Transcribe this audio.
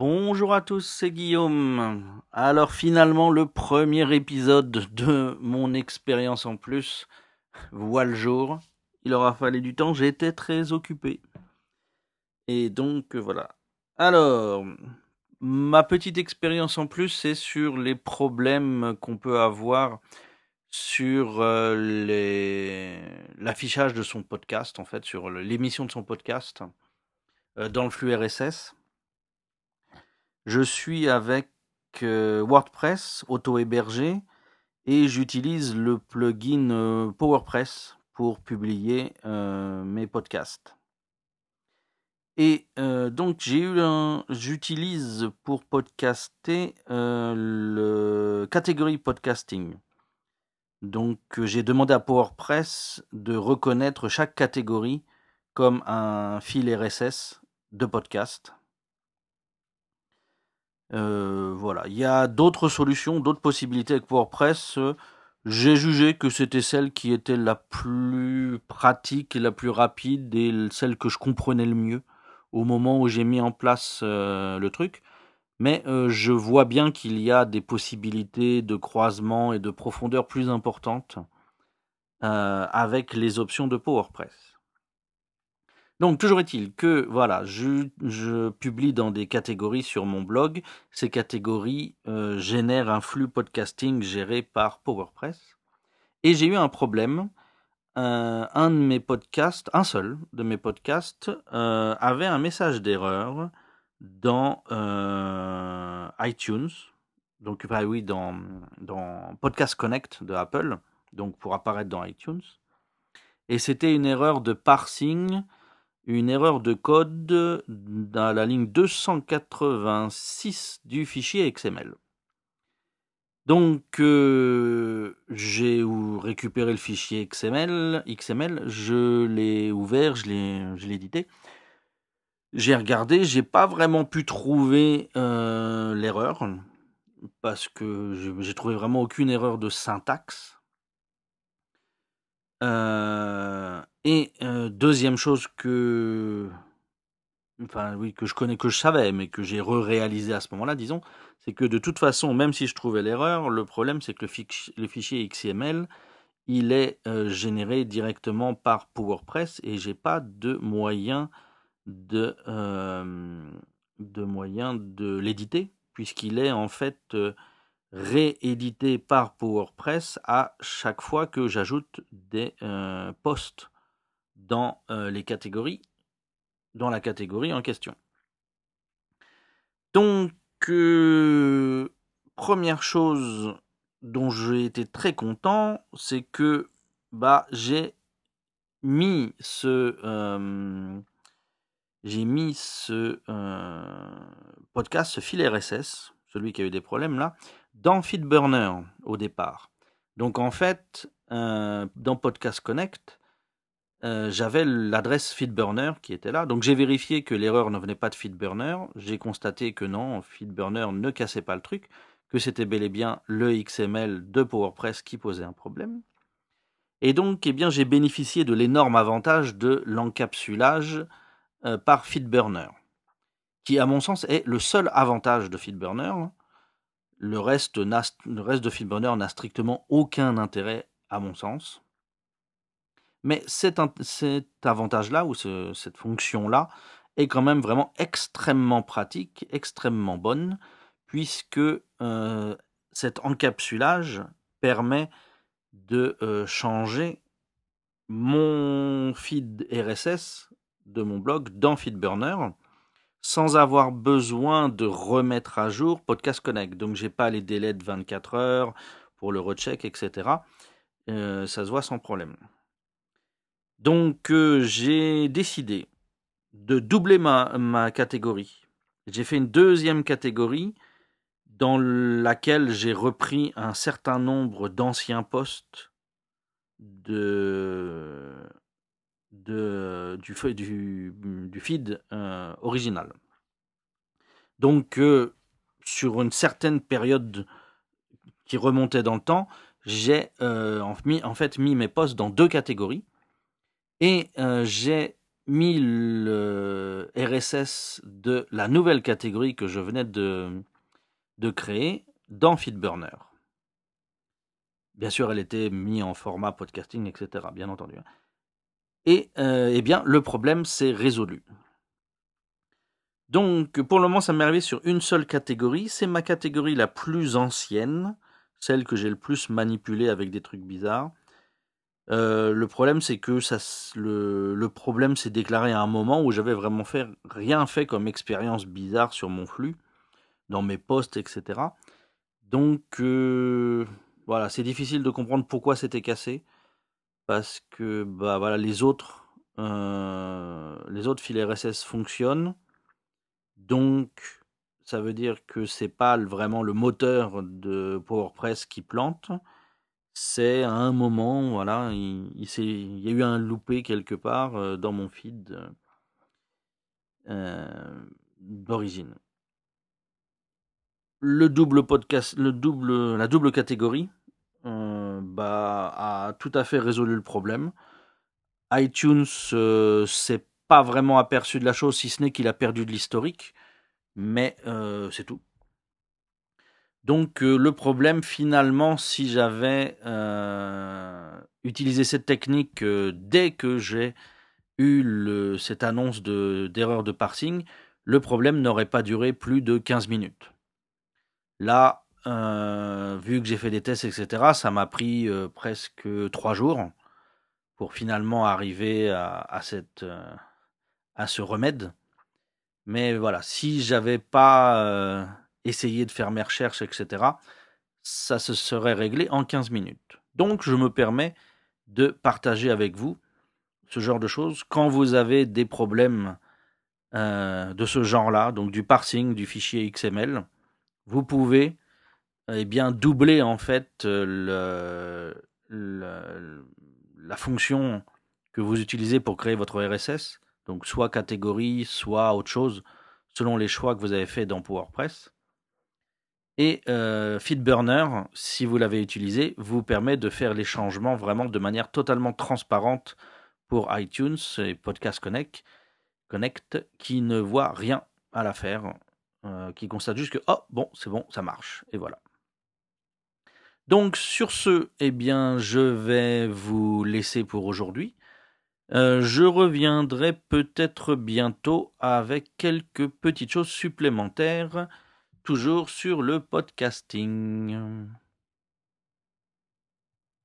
Bonjour à tous, c'est Guillaume. Alors finalement le premier épisode de mon expérience en plus voit le jour. Il aura fallu du temps, j'étais très occupé. Et donc voilà. Alors, ma petite expérience en plus, c'est sur les problèmes qu'on peut avoir sur euh, l'affichage de son podcast, en fait, sur l'émission de son podcast euh, dans le flux RSS. Je suis avec euh, WordPress auto-hébergé et j'utilise le plugin euh, PowerPress pour publier euh, mes podcasts. Et donc j'utilise pour podcaster le catégorie podcasting. Donc j'ai demandé à PowerPress de reconnaître chaque catégorie comme un fil RSS de podcast. Euh, voilà, il y a d'autres solutions, d'autres possibilités avec WordPress. J'ai jugé que c'était celle qui était la plus pratique et la plus rapide et celle que je comprenais le mieux au moment où j'ai mis en place euh, le truc. Mais euh, je vois bien qu'il y a des possibilités de croisement et de profondeur plus importantes avec les options de PowerPress. Donc, toujours est-il que, voilà, je, publie dans des catégories sur mon blog. Ces catégories euh, génèrent un flux podcasting géré par PowerPress. Et j'ai eu un problème. Euh, un de mes podcasts, un seul de mes podcasts, euh, avait un message d'erreur dans iTunes. Donc, oui, dans Podcast Connect de Apple. Donc, pour apparaître dans iTunes. Et c'était une erreur de parsing une erreur de code dans la ligne 286 du fichier XML. Donc euh, j'ai récupéré le fichier XML, XML, je l'ai ouvert, je l'ai édité. J'ai regardé, j'ai pas vraiment pu trouver euh, l'erreur parce que j'ai trouvé vraiment aucune erreur de syntaxe. Euh, et deuxième chose que enfin oui, que je connais, que je savais, mais que j'ai re-réalisé à ce moment-là, disons, c'est que de toute façon, même si je trouvais l'erreur, le problème c'est que le, fichier XML, il est généré directement par PowerPress et j'ai pas de moyen de, de moyen de l'éditer, puisqu'il est en fait réédité par PowerPress à chaque fois que j'ajoute des posts dans euh, les catégories, dans la catégorie en question. Donc, euh, première chose dont j'ai été très content, c'est que bah, j'ai mis ce euh, j'ai mis ce podcast, ce fil RSS, celui qui a eu des problèmes là, dans FeedBurner au départ. Donc en fait, dans Podcast Connect, euh, j'avais l'adresse FeedBurner qui était là. Donc j'ai vérifié que l'erreur ne venait pas de FeedBurner. J'ai constaté que non, FeedBurner ne cassait pas le truc, que c'était bel et bien le XML de PowerPress qui posait un problème. Et donc, eh bien, j'ai bénéficié de l'énorme avantage de l'encapsulage euh, par FeedBurner, qui, à mon sens, est le seul avantage de FeedBurner. Le reste, le reste de FeedBurner n'a strictement aucun intérêt, à mon sens. Mais cet, avantage-là, ou cette fonction-là, est quand même vraiment extrêmement pratique, extrêmement bonne, puisque euh, cet encapsulage permet de euh, changer mon feed RSS de mon blog dans FeedBurner sans avoir besoin de remettre à jour Podcast Connect. Donc j'ai pas les délais de 24 heures pour le recheck, etc. Euh, ça se voit sans problème. Donc euh, j'ai décidé de doubler ma, ma catégorie. J'ai fait une deuxième catégorie dans laquelle j'ai repris un certain nombre d'anciens postes de, du, feed euh, original. Donc, euh, sur une certaine période qui remontait dans le temps, j'ai en fait mis mes postes dans deux catégories. Et j'ai mis le RSS de la nouvelle catégorie que je venais de, de créer dans FeedBurner. Bien sûr, elle était mise en format podcasting, etc. Bien entendu. Hein. Et euh, eh bien, le problème s'est résolu. Donc, pour le moment, ça m'est arrivé sur une seule catégorie. C'est ma catégorie la plus ancienne, celle que j'ai le plus manipulée avec des trucs bizarres. Euh, le problème, c'est que ça, le, problème s'est déclaré à un moment où j'avais vraiment fait, rien fait comme expérience bizarre sur mon flux, dans mes posts, etc. Donc, euh, voilà, c'est difficile de comprendre pourquoi c'était cassé, parce que bah voilà, les autres, euh, les autres fils RSS fonctionnent, donc ça veut dire que c'est pas vraiment le moteur de PowerPress qui plante c'est à un moment, voilà, il, y a eu un loupé quelque part euh, dans mon feed euh, d'origine. Le double podcast, le double, la double catégorie, euh, bah, a tout à fait résolu le problème. iTunes s'est pas vraiment aperçu de la chose, si ce n'est qu'il a perdu de l'historique, mais c'est tout. Donc euh, le problème finalement, si j'avais euh, utilisé cette technique euh, dès que j'ai eu cette annonce d'erreur de, parsing, le problème n'aurait pas duré plus de 15 minutes. Là, vu que j'ai fait des tests, etc., ça m'a pris presque 3 jours pour finalement arriver à, ce remède. Mais voilà, si j'avais pas essayer de faire mes recherches, etc., ça se serait réglé en 15 minutes. Donc, je me permets de partager avec vous ce genre de choses. Quand vous avez des problèmes euh, de ce genre-là, donc du parsing du fichier XML, vous pouvez eh bien, doubler en fait le, la fonction que vous utilisez pour créer votre RSS, donc soit catégorie, soit autre chose, selon les choix que vous avez fait dans PowerPress. Et euh, FeedBurner, si vous l'avez utilisé, vous permet de faire les changements vraiment de manière totalement transparente pour iTunes et Podcast Connect, qui ne voit rien à l'affaire, euh, qui constate juste que oh bon c'est bon ça marche et voilà. Donc sur ce, eh bien je vais vous laisser pour aujourd'hui. Euh, je reviendrai peut-être bientôt avec quelques petites choses supplémentaires toujours sur le podcasting.